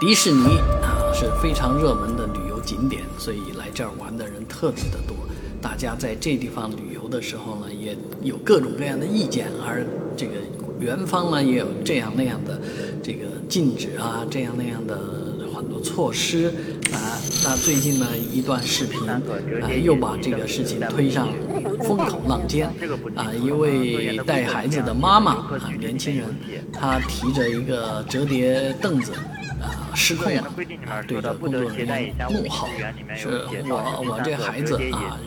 迪士尼啊是非常热门的旅游景点，所以来这儿玩的人特别的多。大家在这地方旅游的时候呢，也有各种各样的意见，而这个园方呢也有这样那样的这个禁止啊，这样那样的很多措施啊。那最近呢一段视频啊，又把这个事情推上风口浪尖啊。一位带孩子的妈妈啊，年轻人，她提着一个折叠凳子。啊，失控了！啊，对着工作人员怒吼：“是我，我这孩子啊，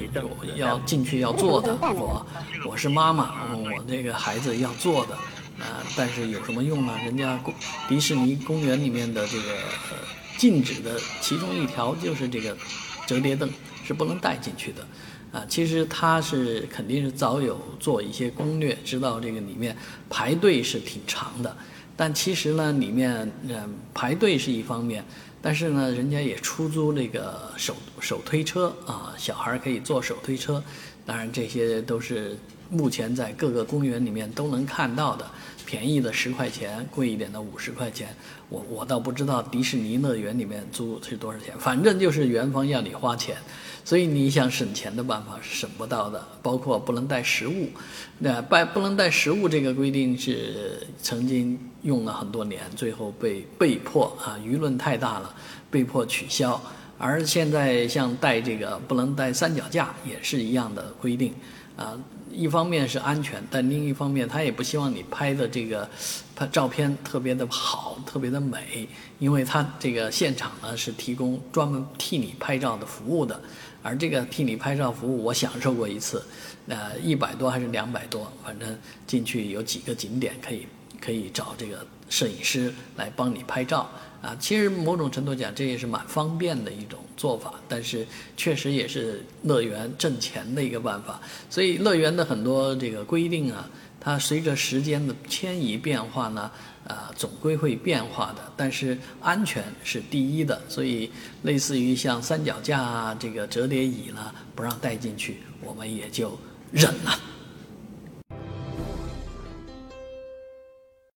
要进去要做的。我，我是妈妈，我这个孩子要做的。啊，但是有什么用呢？人家公迪士尼公园里面的这个禁止的其中一条就是这个折叠凳是不能带进去的。啊，其实他是肯定是早有做一些攻略，知道这个里面排队是挺长的。”但其实呢，里面嗯排队是一方面，但是呢，人家也出租那个手手推车啊，小孩可以坐手推车。当然，这些都是目前在各个公园里面都能看到的，便宜的十块钱，贵一点的五十块钱。我我倒不知道迪士尼乐园里面租是多少钱，反正就是园方要你花钱。所以你想省钱的办法是省不到的，包括不能带食物。那带不能带食物这个规定是曾经用了很多年，最后被被迫啊，舆论太大了，被迫取消。而现在像带这个不能带三脚架也是一样的规定，啊，一方面是安全，但另一方面他也不希望你拍的这个拍照片特别的好，特别的美，因为他这个现场呢是提供专门替你拍照的服务的。而这个替你拍照服务，我享受过一次，呃，一百多还是两百多，反正进去有几个景点可以可以找这个摄影师来帮你拍照啊。其实某种程度讲，这也是蛮方便的一种做法，但是确实也是乐园挣钱的一个办法。所以乐园的很多这个规定啊，它随着时间的迁移变化呢。啊，总归会变化的，但是安全是第一的，所以类似于像三脚架啊，这个折叠椅呢，不让带进去，我们也就忍了。